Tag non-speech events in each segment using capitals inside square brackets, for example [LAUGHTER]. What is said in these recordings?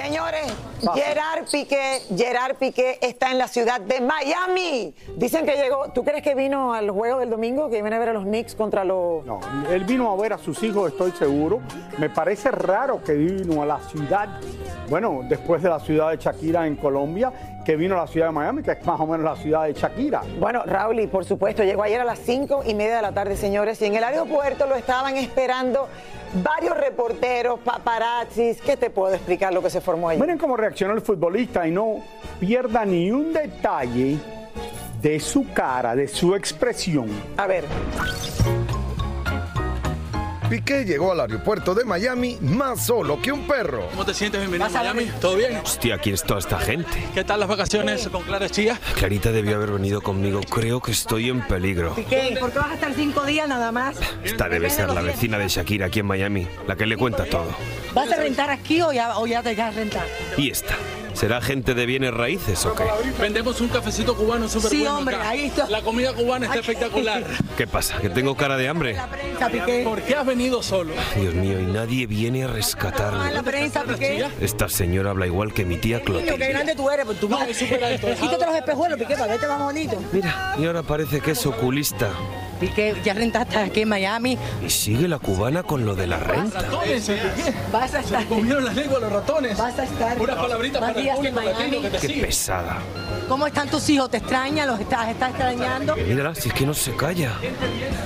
Señores, Gerard Piqué, Gerard Piqué está en la ciudad de Miami. Dicen que llegó. ¿Tú crees que vino al juego del domingo? Que viene a ver a los Knicks contra los. No, él vino a ver a sus hijos, estoy seguro. Me parece raro que vino a la ciudad, bueno, después de la ciudad de Shakira en Colombia, que vino a la ciudad de Miami, que es más o menos la ciudad de Shakira. Bueno, Raúl, y por supuesto, llegó ayer a las cinco y media de la tarde, señores, y en el aeropuerto lo estaban esperando varios reporteros, paparazzis. ¿Qué te puedo explicar lo que se Miren cómo reaccionó el futbolista y no pierda ni un detalle de su cara, de su expresión. A ver. Piqué llegó al aeropuerto de Miami más solo que un perro. ¿Cómo te sientes? Bienvenido a Miami. ¿Todo bien? Hostia, ¿quién es toda esta gente? ¿Qué tal las vacaciones con Clara Chía? Clarita debió haber venido conmigo. Creo que estoy en peligro. Piqué, ¿por qué vas a estar cinco días nada más? Esta debe ser la vecina de Shakira aquí en Miami, la que le cuenta todo. ¿Vas a rentar aquí o ya, o ya te vas a rentar? ¿Y esta? ¿Será gente de bienes raíces o qué? Vendemos un cafecito cubano súper Sí, bueno hombre, acá. ahí está. La comida cubana está espectacular. ¿Qué pasa? ¿Que tengo cara de hambre? Prensa, Piqué. ¿Por qué has venido solo? Dios mío, y nadie viene a La rescatarme. prensa, Piqué. Esta señora habla igual que mi tía Niño, qué Clotilde. grande tú eres, pues tú No, es súper alto. Quítate los espejuelos, Piqué, para verte más bonito. Mira, y ahora parece que es oculista. Piqué, ya rentaste aquí en Miami. Y sigue la cubana con lo de la renta. Ratones, ¿eh? ¿Qué? Vas a estar. Comieron la lengua los ratones. Vas a estar. Unas palabritas más para el días en público latino que te Qué sigue. pesada. ¿Cómo están tus hijos? ¿Te extrañan? ¿Los estás, estás extrañando? Mírala, si es que no se calla.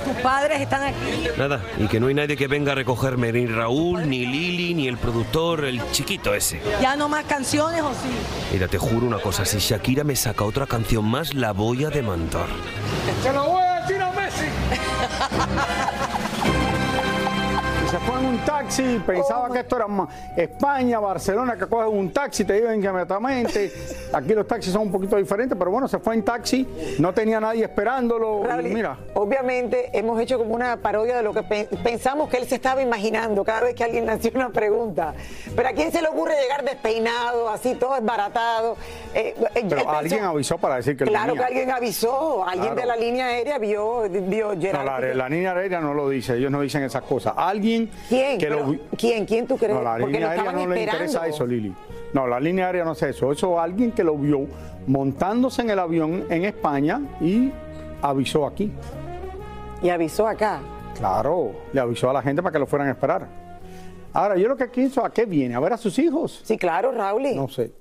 ¿Tus padres están aquí? Nada, y que no hay nadie que venga a recogerme, ni Raúl, ni Lili, ni el productor, el chiquito ese. ¿Ya no más canciones o sí? Mira, te juro una cosa, si Shakira me saca otra canción más, la voy a demandar. ¡Se lo voy a [LAUGHS] se fue en un taxi, pensaba que esto era España, Barcelona, que cogen un taxi, te llevan inmediatamente. [LAUGHS] Aquí los taxis son un poquito diferentes, pero bueno, se fue en taxi, no tenía nadie esperándolo. y Raúl, mira, Obviamente hemos hecho como una parodia de lo que pe- pensamos que él se estaba imaginando cada vez que alguien le [LAUGHS] hacía una pregunta. Pero a quién se le ocurre llegar despeinado, así todo desbaratado. Eh, eh, pero pensó- alguien avisó para decir que Claro que alguien avisó, alguien Claro. de la línea aérea vio, vio No, Gerard la, Piqué. la línea aérea no lo dice, ellos no dicen esas cosas. Alguien ¿Quién? que Pero, ¿Quién? ¿Quién tú crees? No, la línea aérea no le esperando. interesa eso, Lili. No, la línea aérea no hace eso. Eso alguien que lo vio montándose en el avión en España y avisó aquí. Y avisó acá. Claro, le avisó a la gente para que lo fueran a esperar. Ahora, yo lo que pienso, ¿a qué viene? ¿A ver a sus hijos? Sí, claro, Raúl. No sé.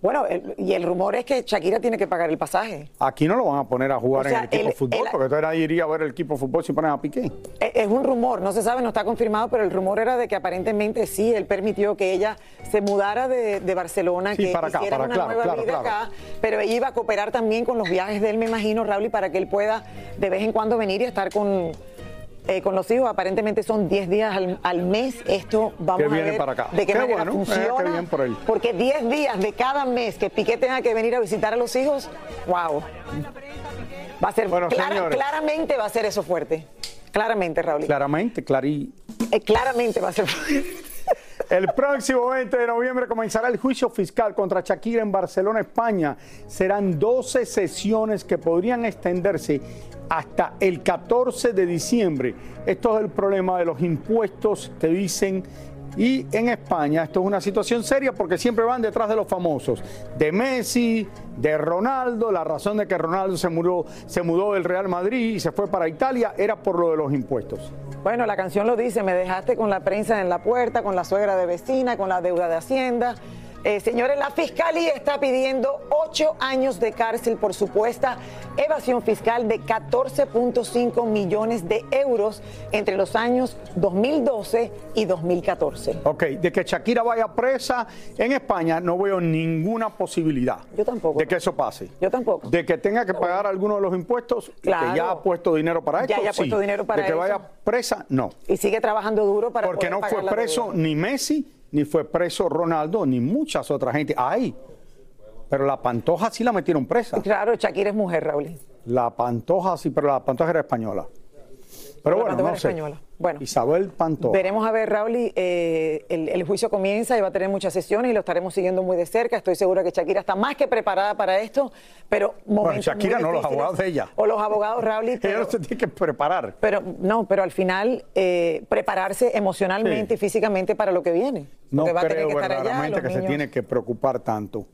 Bueno, el- y el rumor es que Shakira tiene que pagar el pasaje. Aquí no lo van a poner a jugar O sea, en el equipo de fútbol, el- porque entonces nadie iría a ver el equipo de fútbol si ponen a Piqué. E- Es un rumor, no se sabe, no está confirmado, pero el rumor era de que aparentemente sí, él permitió que ella se mudara de, de Barcelona, Sí, que para acá, hiciera para- una claro, nueva claro, vida claro. acá, pero ella iba a cooperar también con los viajes de él, me imagino, Raúl, y para que él pueda de vez en cuando venir y estar con, eh, con los hijos. Aparentemente son 10 días al, al mes. Esto vamos a ver para acá. de qué, Qué manera bueno, eh, qué funciona. por. Porque 10 días de cada mes que Piqué tenga que venir a visitar a los hijos, wow. Va a ser, Bueno, clara- claramente va a ser eso fuerte. Claramente, Raúl. Claramente, clarí. Eh, claramente va a ser. [LAUGHS] El próximo 20 de noviembre comenzará el juicio fiscal contra Shakira en Barcelona, España. Serán 12 sesiones que podrían extenderse hasta el 14 de diciembre. Esto es el problema de los impuestos que dicen. Y en España esto es una situación seria porque siempre van detrás de los famosos, de Messi, de Ronaldo. La razón de que Ronaldo se mudó, se mudó del Real Madrid y se fue para Italia era por lo de los impuestos. Bueno, la canción lo dice, me dejaste con la prensa en la puerta, con la suegra de vecina, con la deuda de Hacienda. Eh, señores, la Fiscalía está pidiendo ocho años de cárcel por supuesta evasión fiscal de 14.5 millones de euros entre los años 2012 y 2014. Ok, de que Shakira vaya presa en España no veo ninguna posibilidad. Yo tampoco. De que eso pase. Yo tampoco. De que tenga que pagar alguno de los impuestos, Claro. que ya ha puesto dinero para Ya esto. haya sí. puesto dinero para De que eso. vaya presa, no. Y sigue trabajando duro para Porque poder no fue preso ni Messi, ni fue preso Ronaldo, ni muchas otras gente. Hay. Pero la Pantoja sí la metieron presa. Claro, Shakira es mujer, Raúl. La Pantoja sí, pero la Pantoja era española. Pero bueno, no sé. española. Bueno. Isabel Pantoja. Veremos a ver, Raúl, eh, el, el juicio comienza y va a tener muchas sesiones y lo estaremos siguiendo muy de cerca. Estoy segura que Shakira está más que preparada para esto, pero momentos Shakira muy no, los abogados de ella. O los abogados, Raúl, [LAUGHS] Ella no se tiene que preparar. pero no, pero al final eh, prepararse emocionalmente y físicamente para lo que viene. No Porque va a tener creo que estar allá, verdaderamente que se tiene que preocupar tanto.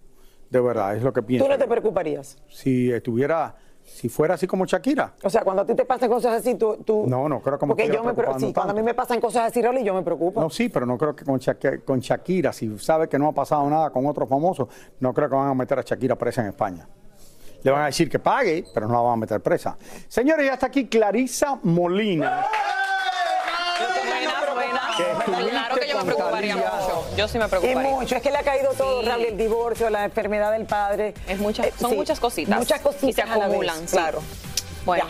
De verdad, es lo que pienso. Tú no te preocuparías. Si estuviera, si fuera así como Shakira. O sea, cuando a ti te pasan cosas así, tú... tú- No, no creo que me Porque yo me... Sí, cuando a mí me pasan cosas así, Raúl, yo me preocupo. No, sí, pero no creo que con Shakira, con Shakira, si sabe que no ha pasado nada con otros famosos, no creo que van a meter a Shakira presa en España. Le van a decir que pague, pero no la van a meter presa. Señores, ya está aquí Clarisa Molina. Buenas. Que Claro que yo me preocuparía mucho. Yo sí me Es preocuparía. mucho, es que le ha caído todo, Sí. Raúl, el divorcio, la enfermedad del padre. Es muchas, Eh, son sí, muchas cositas. Muchas cositas Y se vez, acumulan, sí. claro. Bueno,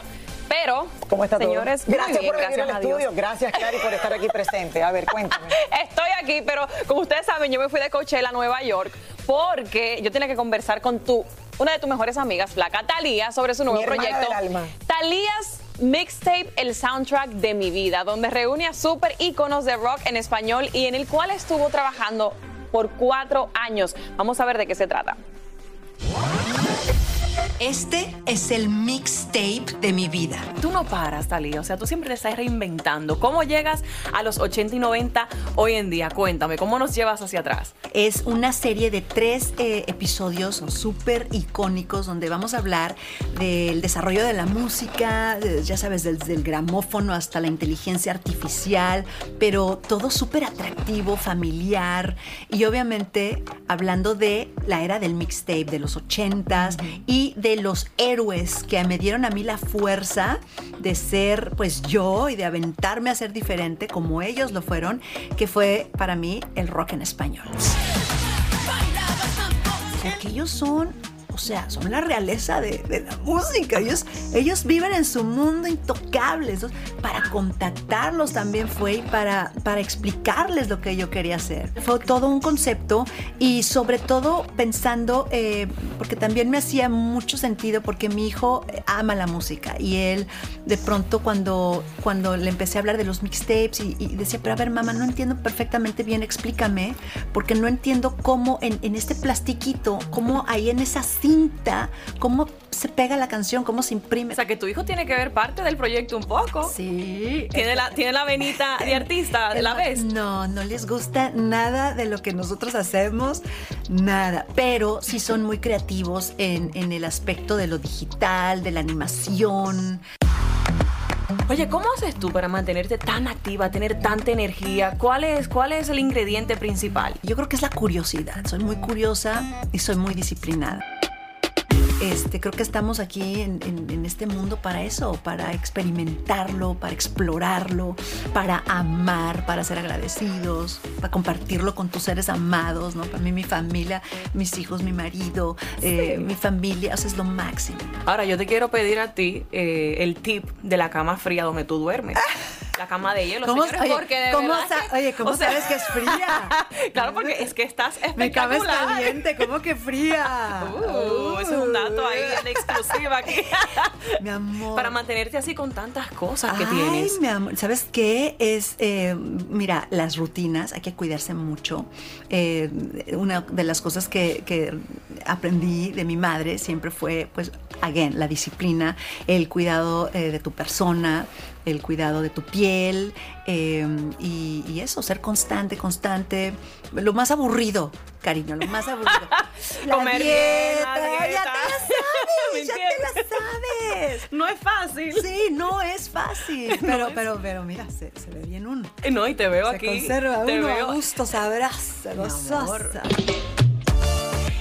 pero, ¿Cómo está señores, Gracias bien, por venir gracias al estudio. Gracias, Cari, por estar aquí presente. A ver, cuéntame. [LAUGHS] Estoy aquí, pero como ustedes saben, yo me fui de Coachella a Nueva York porque yo tenía que conversar con tu, una de tus mejores amigas, Flaca Talía, sobre su nuevo Mi proyecto. del alma. Talía's Mixtape, el soundtrack de mi vida, donde reúne a super íconos de rock en español y en el cual estuvo trabajando por cuatro años. Vamos a ver de qué se trata. Este es el mixtape de mi vida. Tú no paras, Talía, o sea, tú siempre te estás reinventando. ¿Cómo llegas a los 80 y 90 hoy en día? Cuéntame, ¿cómo nos llevas hacia atrás? Es una serie de tres eh, episodios súper icónicos donde vamos a hablar del desarrollo de la música, ya sabes, desde el gramófono hasta la inteligencia artificial, pero todo súper atractivo, familiar y obviamente hablando de la era del mixtape de los 80s y de los héroes que me dieron a mí la fuerza de ser pues yo y de aventarme a ser diferente como ellos lo fueron, que fue para mí el rock en español. Porque ellos son, o sea, son la realeza de, de la música. Ellos, ellos viven en su mundo intocable. Entonces, para contactarlos también fue y para, para explicarles lo que yo quería hacer. Fue todo un concepto y sobre todo pensando, eh, porque también me hacía mucho sentido porque mi hijo eh, ama la música y él de pronto cuando, cuando le empecé a hablar de los mixtapes y, y decía, pero a ver mamá, no entiendo perfectamente bien, explícame, porque no entiendo cómo en, en este plastiquito, cómo ahí en esa cinta, cómo se pega la canción, cómo se imprime. O sea, que tu hijo tiene que ver parte del proyecto un poco. Sí. Tiene la, tiene la venita de artista de la vez. No, no les gusta nada de lo que nosotros hacemos, nada. Pero sí son muy creativos en, en el aspecto de lo digital, de la animación. Oye, ¿cómo haces tú para mantenerte tan activa, tener tanta energía? ¿Cuál es, ¿Cuál es el ingrediente principal? Yo creo que es la curiosidad. Soy muy curiosa y soy muy disciplinada. Este, creo que estamos aquí en, en- en este mundo para eso, para experimentarlo, para explorarlo, para amar, para ser agradecidos, para compartirlo con tus seres amados, ¿no? Para mí, mi familia, mis hijos, mi marido, eh, mi familia, o sea, es lo máximo. Ahora, yo te quiero pedir a ti eh, el tip de la cama fría donde tú duermes. [LAUGHS] La cama de hielo, ¿Cómo- señores, oye, porque de cómo verdad que- oye, ¿cómo o sea, sabes que es fría? [LAUGHS] claro, porque es que estás [LAUGHS] Mi cama es espectacular. caliente, ¿cómo que fría? Uh, ese es un dato ahí de exclusiva aquí. [LAUGHS] Mi amor. Para mantenerte así con tantas cosas que Ay, tienes. mi amor, ¿sabes qué? Es, eh, mira, las rutinas, hay que cuidarse mucho. Eh, una de las cosas que, que aprendí de mi madre siempre fue, pues, again, la disciplina, el cuidado eh, de tu persona, el cuidado de tu piel eh, y, y eso, ser constante, constante. Lo más aburrido, cariño, lo más aburrido. [LAUGHS] La Comer bien, dieta, la ya te la [LAUGHS] ¿Me sabes, ya te la sabes. [LAUGHS] No es fácil. Sí, no es fácil. Pero, pero, pero mira, se, se ve bien uno. No, y te veo Se aquí. conserva te uno veo a gusto, sabrás, gozosa.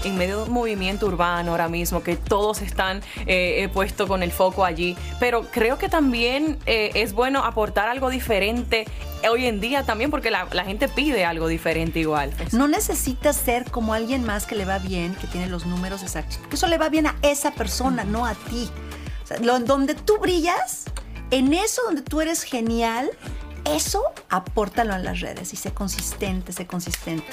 En medio de un movimiento urbano ahora mismo, que todos están eh, puestos con el foco allí. Pero creo que también eh, es bueno aportar algo diferente hoy en día también, porque la, la gente pide algo diferente igual. No necesitas ser como alguien más que le va bien, que tiene los números exactos. Porque eso le va bien a esa persona, no a ti. O sea, lo- donde tú brillas, en eso donde tú eres genial, eso apórtalo en las redes y sé consistente, sé consistente.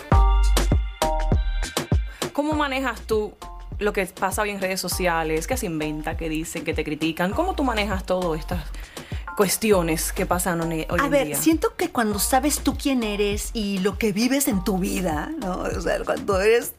¿Cómo manejas tú lo que pasa hoy en redes sociales? ¿Qué se inventa? ¿Qué dicen? ¿Qué te critican? ¿Cómo tú manejas todas estas cuestiones que pasan hoy hoy A en ver, día? siento que cuando sabes tú quién eres y lo que vives en tu vida, ¿no? O sea, cuando eres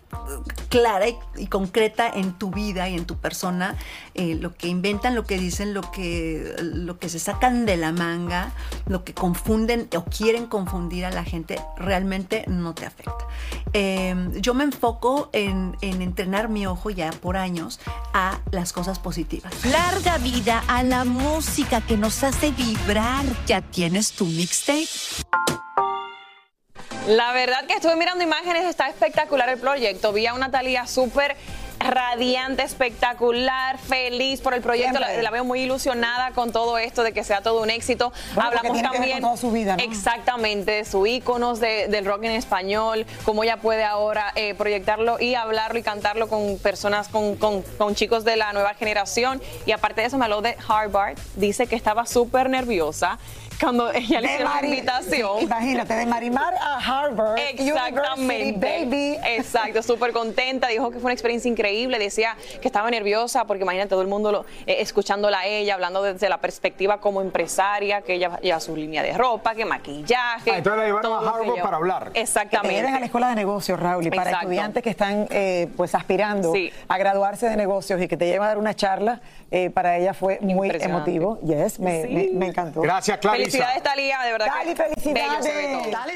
clara y, concreta en tu vida y en tu persona, eh, lo que inventan, lo que dicen, lo que, lo que se sacan de la manga, lo que confunden o quieren confundir a la gente, realmente no te afecta. Eh, yo me enfoco en, en entrenar mi ojo ya por años a las cosas positivas. Larga vida a la música que nos hace vibrar. ¿Ya tienes tu mixtape? La verdad que estuve mirando imágenes, está espectacular el proyecto. Vi a una Talía súper radiante, espectacular, feliz por el proyecto. La, veo muy ilusionada con todo esto, de que sea todo un éxito. Bueno, Hablamos tiene que ver también con toda su vida, ¿no? exactamente de sus íconos de- del rock en español, cómo ella puede ahora eh, proyectarlo y hablarlo y cantarlo con personas, con, con- con chicos de la nueva generación. Y aparte de eso, me habló de Harvard. Dice que estaba súper nerviosa cuando ella le De hicieron la invitación. sí, imagínate, de Marimar a Harvard. Exactamente. University, baby. Exacto, súper contenta. Dijo que fue una experiencia increíble. Decía que estaba nerviosa porque imagínate todo el mundo lo- eh, escuchándola a ella, hablando desde la perspectiva como empresaria, que ella lleva su línea de ropa, que maquillaje. Ah, entonces la llevaron a Harvard para hablar. Que te Exactamente. lleven a la escuela de negocios, Raúl, y para Exacto. estudiantes que están eh, pues aspirando Sí. a graduarse de negocios y que te lleven a dar una charla, eh, para ella fue muy emotivo. Yes, me, Sí. me- me encantó. Gracias, Clarisa. Felicidades, Talía, de verdad. Dali, que felicidades. se ve todo. Dali.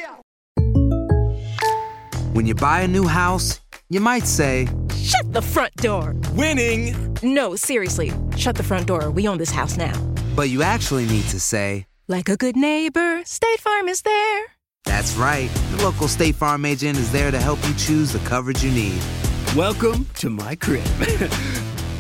When you buy a new house, you might say, Shut the front door. Winning! No, seriously. Shut the front door. We own this house now. But you actually need to say, Like a good neighbor, State Farm is there. That's right. The local State Farm agent is there to help you choose the coverage you need. Welcome to my crib. [LAUGHS]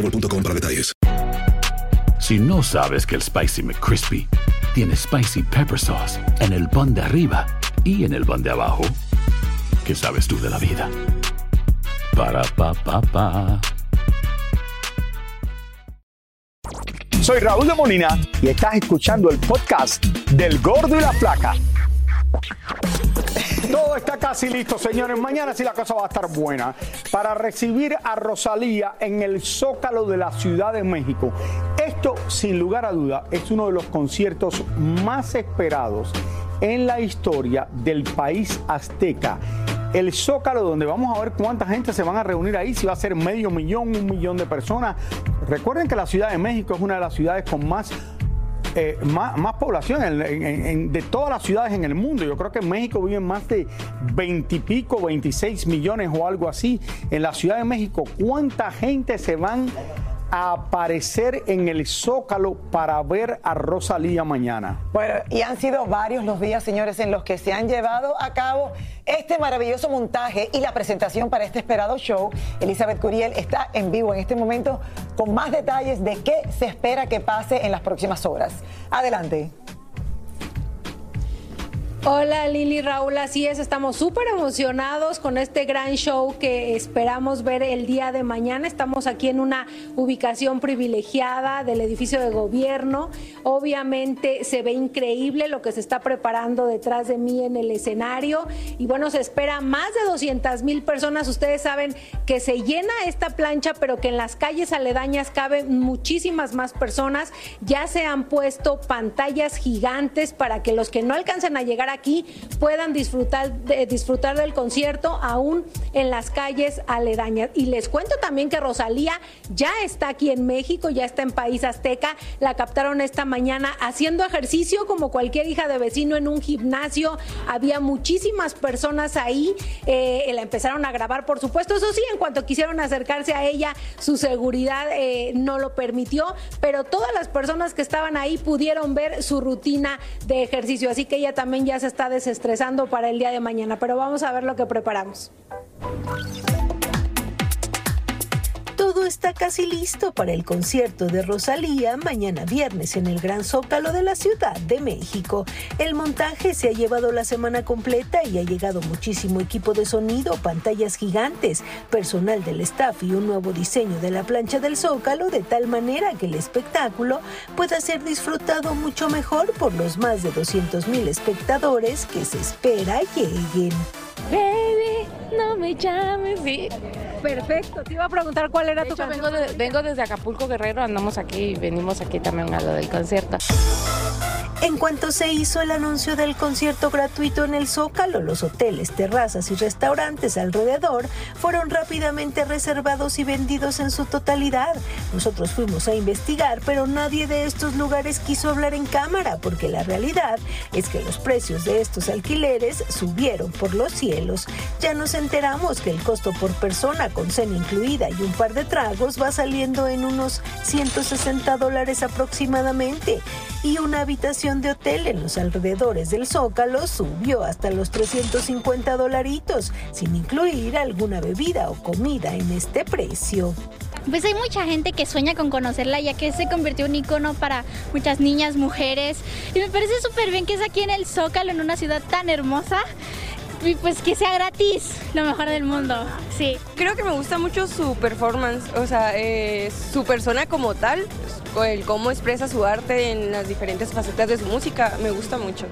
boostmobile.com para detalles. Si no sabes que el Spicy McCrispy tiene Spicy Pepper Sauce en el pan de arriba y en el pan de abajo. ¿Qué sabes tú de la vida? Para, pa, pa, pa. Soy Raúl de Molina y estás escuchando el podcast del Gordo y la Flaca. Todo está casi listo, señores. Mañana sí la cosa va a estar buena para recibir a Rosalía en el Zócalo de la Ciudad de México. Esto, sin lugar a duda, es uno de los conciertos más esperados en la historia del país azteca. El Zócalo, donde vamos a ver cuánta gente se van a reunir ahí, si va a ser medio millón, un millón de personas. Recuerden que la Ciudad de México es una de las ciudades con más eh, más, población de todas las ciudades en el mundo. Yo creo que en México viven más de 20 y pico, 26 millones o algo así. En la Ciudad de México, ¿cuánta gente se van a aparecer en el Zócalo para ver a Rosalía mañana? Bueno, y han sido varios los días, señores, en los que se han llevado a cabo este maravilloso montaje y la presentación para este esperado show. Elizabeth Curiel está en vivo en este momento con más detalles de qué se espera que pase en las próximas horas. Adelante. Hola Lili Raúl, así es, estamos súper emocionados con este gran show que esperamos ver el día de mañana. Estamos aquí en una ubicación privilegiada del edificio de gobierno. Obviamente se ve increíble lo que se está preparando detrás de mí en el escenario. Y bueno, se espera más de 200 mil personas. Ustedes saben que se llena esta plancha, pero que en las calles aledañas caben muchísimas más personas. Ya se han puesto pantallas gigantes para que los que no alcancen a llegar aquí puedan disfrutar, disfrutar del concierto aún en las calles aledañas. Y les cuento también que Rosalía ya está aquí en México, ya está en País Azteca, la captaron esta mañana haciendo ejercicio como cualquier hija de vecino en un gimnasio, había muchísimas personas ahí, eh, la empezaron a grabar por supuesto, eso sí, en cuanto quisieron acercarse a ella, su seguridad eh, no lo permitió, pero todas las personas que estaban ahí pudieron ver su rutina de ejercicio, así que ella también ya se está desestresando para el día de mañana, pero vamos a ver lo que preparamos. Todo está casi listo para el concierto de Rosalía mañana viernes en el Gran Zócalo de la Ciudad de México. El montaje se ha llevado la semana completa y ha llegado muchísimo equipo de sonido, pantallas gigantes, personal del staff y un nuevo diseño de la plancha del Zócalo de tal manera que el espectáculo pueda ser disfrutado mucho mejor por los más de 200 mil espectadores que se espera lleguen. No me llames, sí. Perfecto, te iba a preguntar cuál era de tu hecho, canción. vengo, de- vengo desde Acapulco Guerrero, andamos aquí y venimos aquí también a lo del concierto. En cuanto se hizo el anuncio del concierto gratuito en el Zócalo, los hoteles, terrazas y restaurantes alrededor fueron rápidamente reservados y vendidos en su totalidad. Nosotros fuimos a investigar, pero nadie de estos lugares quiso hablar en cámara porque la realidad es que los precios de estos alquileres subieron por los cielos. Ya nos enteramos que el costo por persona con cena incluida y un par de tragos va saliendo en unos 160 dólares aproximadamente y una habitación de hotel en los alrededores del Zócalo subió hasta los 350 dolaritos, sin incluir alguna bebida o comida en este precio. Pues hay mucha gente que sueña con conocerla ya que se convirtió en un icono para muchas niñas, mujeres. Y me parece súper bien que es aquí en el Zócalo, en una ciudad tan hermosa. Pues que sea gratis, lo mejor del mundo. Sí. Creo que me gusta mucho su performance, o sea, eh, su persona como tal, el cómo expresa su arte en las diferentes facetas de su música, me gusta mucho.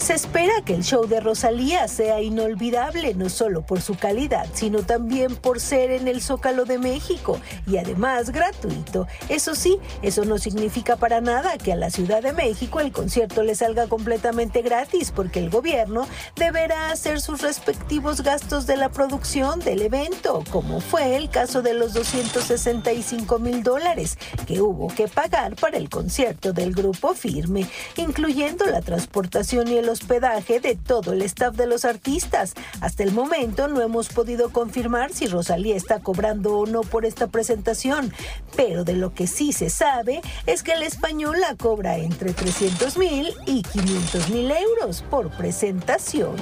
Se espera que el show de Rosalía sea inolvidable, no solo por su calidad, sino también por ser en el Zócalo de México y además gratuito. Eso sí, eso no significa para nada que a la Ciudad de México el concierto le salga completamente gratis, porque el gobierno deberá hacer sus respectivos gastos de la producción del evento, como fue el caso de los 265 mil dólares que hubo que pagar para el concierto del grupo Firme, incluyendo la transportación y el hospedaje de todo el staff de los artistas. Hasta el momento no hemos podido confirmar si Rosalía está cobrando o no por esta presentación, pero de lo que sí se sabe es que el español la cobra entre 300 mil y 500 mil euros por presentación.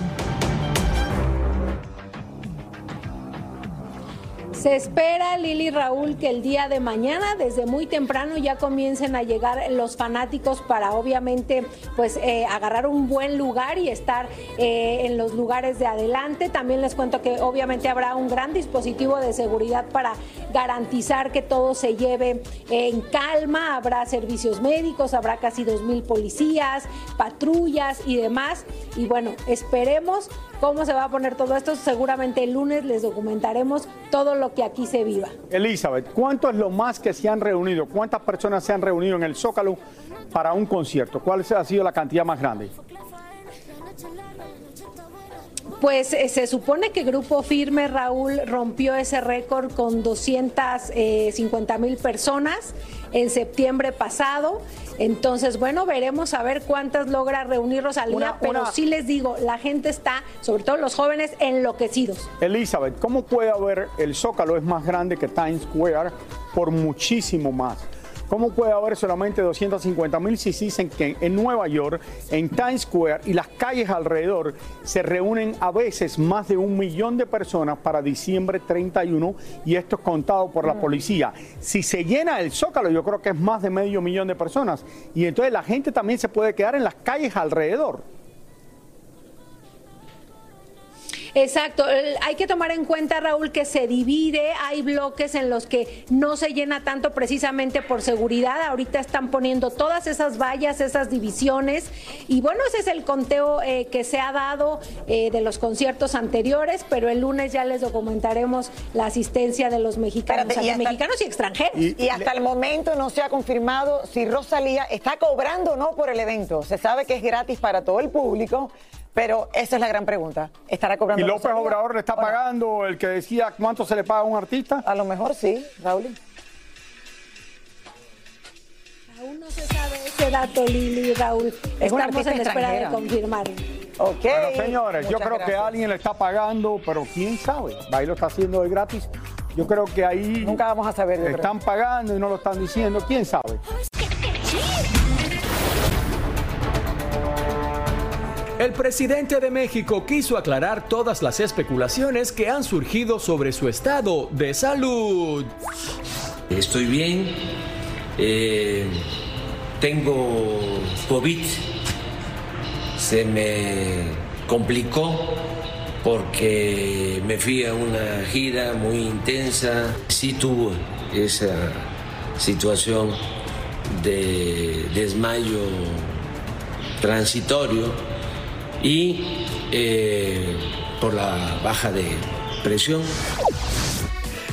Se espera, Lili Raúl, que el día de mañana, desde muy temprano, ya comiencen a llegar los fanáticos para obviamente pues eh, agarrar un buen lugar y estar eh, en los lugares de adelante. También les cuento que obviamente habrá un gran dispositivo de seguridad para garantizar que todo se lleve en calma. Habrá servicios médicos, habrá casi dos mil policías, patrullas y demás. Y bueno, esperemos cómo se va a poner todo esto. Seguramente el lunes les documentaremos todo lo que aquí se viva. Elizabeth, ¿cuánto es lo más que se han reunido? ¿Cuántas personas se han reunido en el Zócalo para un concierto? ¿Cuál ha sido la cantidad más grande? Pues eh, se supone que Grupo Firme, Raúl, rompió ese récord con 250 mil personas en septiembre pasado. Entonces, bueno, veremos a ver cuántas logra reunir Rosalía, Una- pero una- sí les digo, la gente está, sobre todo los jóvenes, enloquecidos. Elizabeth, ¿cómo puede haber el Zócalo es más grande que Times Square por muchísimo más? ¿Cómo puede haber solamente 250 mil si dicen que en Nueva York, en Times Square y las calles alrededor se reúnen a veces más de un millón de personas para diciembre 31 y esto es contado por la policía? Si se llena el Zócalo, yo creo que es más de medio millón de personas y entonces la gente también se puede quedar en las calles alrededor. Exacto, hay que tomar en cuenta, Raúl, que se divide, hay bloques en los que no se llena tanto precisamente por seguridad, ahorita están poniendo todas esas vallas, esas divisiones, y bueno, ese es el conteo eh, que se ha dado eh, de los conciertos anteriores, pero el lunes ya les documentaremos la asistencia de los mexicanos, Espérate, y hasta- mexicanos y extranjeros. Y, hasta el momento no se ha confirmado si Rosalía está cobrando o no por el evento. Se sabe que es gratis para todo el público, pero esa es la gran pregunta. ¿Estará cobrando ¿Y López Obrador le está pagando el que decía cuánto se le paga a un artista? A lo mejor sí, Raúl. Aún no se sabe ese dato, Lili y Raúl. Es una Estamos artista en espera de confirmarlo. Ok. Bueno, señores, yo creo que gracias. alguien le está pagando, pero quién sabe. Ahí lo está haciendo de gratis. Yo creo que ahí. Nunca vamos a saber. Están pagando y no lo están diciendo. ¿Quién sabe? El presidente de México quiso aclarar todas las especulaciones que han surgido sobre su estado de salud. Estoy bien, eh, tengo COVID, se me complicó porque me fui a una gira muy intensa, sí tuve esa situación de desmayo transitorio y eh, por la baja de presión.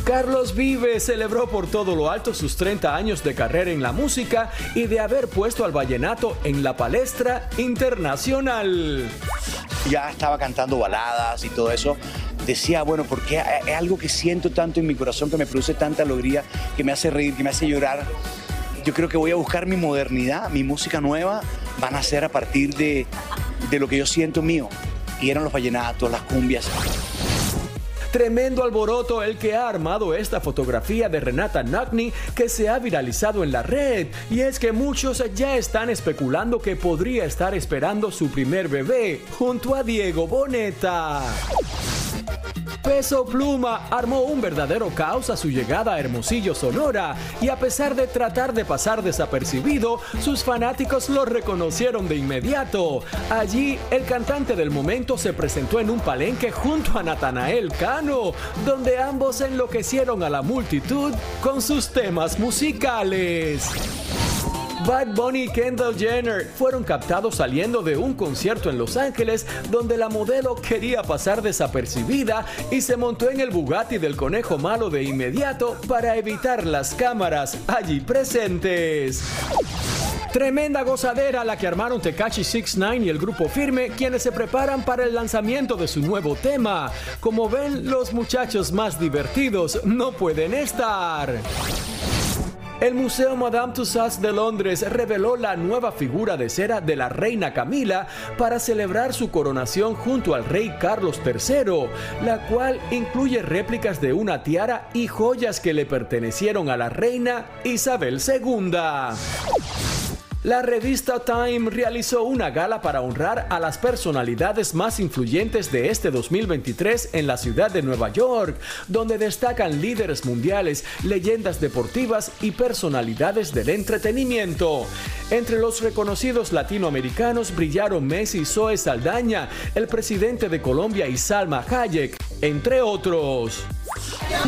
Carlos Vive celebró por todo lo alto sus 30 años de carrera en la música y de haber puesto al vallenato en la palestra internacional. ya estaba cantando baladas y todo eso, decía, bueno, porque es algo que siento tanto en mi corazón, que me produce tanta alegría, que me hace reír, que me hace llorar. Yo creo que voy a buscar mi modernidad, mi música nueva, van a ser a partir de, de lo que yo siento mío. Y eran los vallenatos, las cumbias. Tremendo alboroto el que ha armado esta fotografía de Renata Nagni que se ha viralizado en la red. Y es que muchos ya están especulando que podría estar esperando su primer bebé junto a Diego Boneta. Peso Pluma armó un verdadero caos a su llegada a Hermosillo, Sonora, y a pesar de tratar de pasar desapercibido, sus fanáticos lo reconocieron de inmediato. Allí, el cantante del momento se presentó en un palenque junto a Natanael Cano, donde ambos enloquecieron a la multitud con sus temas musicales. Bad Bunny y Kendall Jenner fueron captados saliendo de un concierto en Los Ángeles donde la modelo quería pasar desapercibida y se montó en el Bugatti del conejo malo de inmediato para evitar las cámaras allí presentes. Tremenda gozadera la que armaron Tekashi 69 y el grupo Firme, quienes se preparan para el lanzamiento de su nuevo tema. Como ven, los muchachos más divertidos no pueden estar. El Museo Madame Tussauds de Londres reveló la nueva figura de cera de la reina Camila para celebrar su coronación junto al rey Carlos III, la cual incluye réplicas de una tiara y joyas que le pertenecieron a la reina Isabel II. La revista Time realizó una gala para honrar a las personalidades más influyentes de este 2023 en la ciudad de Nueva York, donde destacan líderes mundiales, leyendas deportivas y personalidades del entretenimiento. Entre los reconocidos latinoamericanos brillaron Messi Zoe Saldaña, el presidente de Colombia y Salma Hayek, entre otros.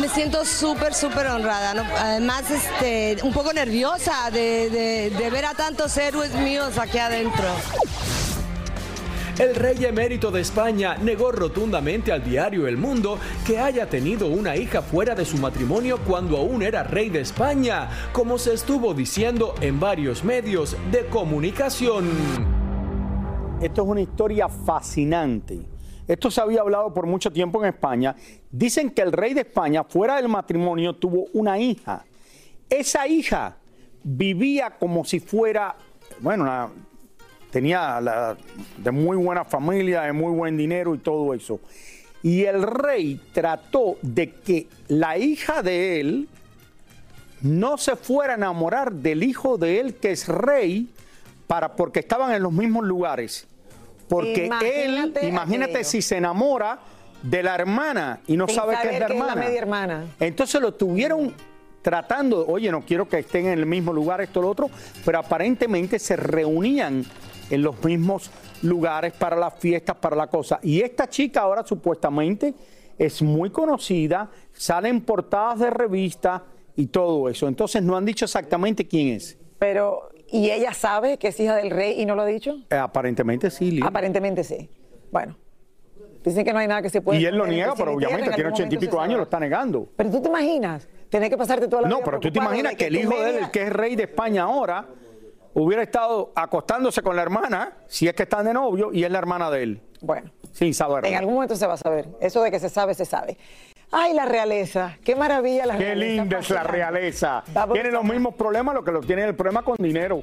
Me siento súper, súper honrada. ¿no? Además, este, un poco nerviosa de, de- de ver a tantos héroes míos aquí adentro. El rey emérito de España negó rotundamente al diario El Mundo que haya tenido una hija fuera de su matrimonio cuando aún era rey de España, como se estuvo diciendo en varios medios de comunicación. Esto es una historia fascinante. Esto se había hablado por mucho tiempo en España. Dicen que el rey de España, fuera del matrimonio, tuvo una hija. Esa hija vivía como si fuera, bueno, una- tenía la- de muy buena familia, de muy buen dinero y todo eso. Y el rey trató de que la hija de él no se fuera a enamorar del hijo de él que es rey para porque estaban en los mismos lugares. Porque Imagínate él, imagínate aquello. si se enamora de la hermana y no Sin sabe que es la que es la hermana. media hermana. Entonces lo tuvieron tratando, oye, no quiero que estén en el mismo lugar, esto, lo otro, pero aparentemente se reunían en los mismos lugares para las fiestas, para la cosa. Y esta chica ahora supuestamente es muy conocida, sale en portadas de revistas y todo eso. Entonces no han dicho exactamente quién es. Pero, ¿y ella sabe que es hija del rey y no lo ha dicho? Eh, aparentemente sí, Lili. Aparentemente sí. Bueno, dicen que no hay nada que se pueda. Y él lo niega, pero obviamente en tiene ochenta y pico años, lo está negando. Pero tú te imaginas tener que pasarte toda la No, vida pero tú te imaginas que el hijo de él, media- el que es rey de España ahora, hubiera estado acostándose con la hermana, si es que están de novio, y es la hermana de él. Bueno. Sin saberlo. En algún momento se va a saber. Eso de que se sabe, se sabe. Ay, la realeza. Qué maravilla la Qué realeza. linda es la realeza. Tiene los mismos problemas, lo que lo tiene el problema con dinero.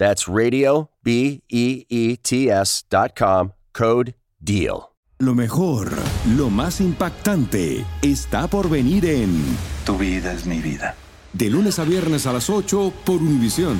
That's radio, B E E T S dot com, code DEAL. Lo mejor, lo más impactante, está por venir en Tu vida es mi vida. De lunes a viernes a las 8 por Univisión.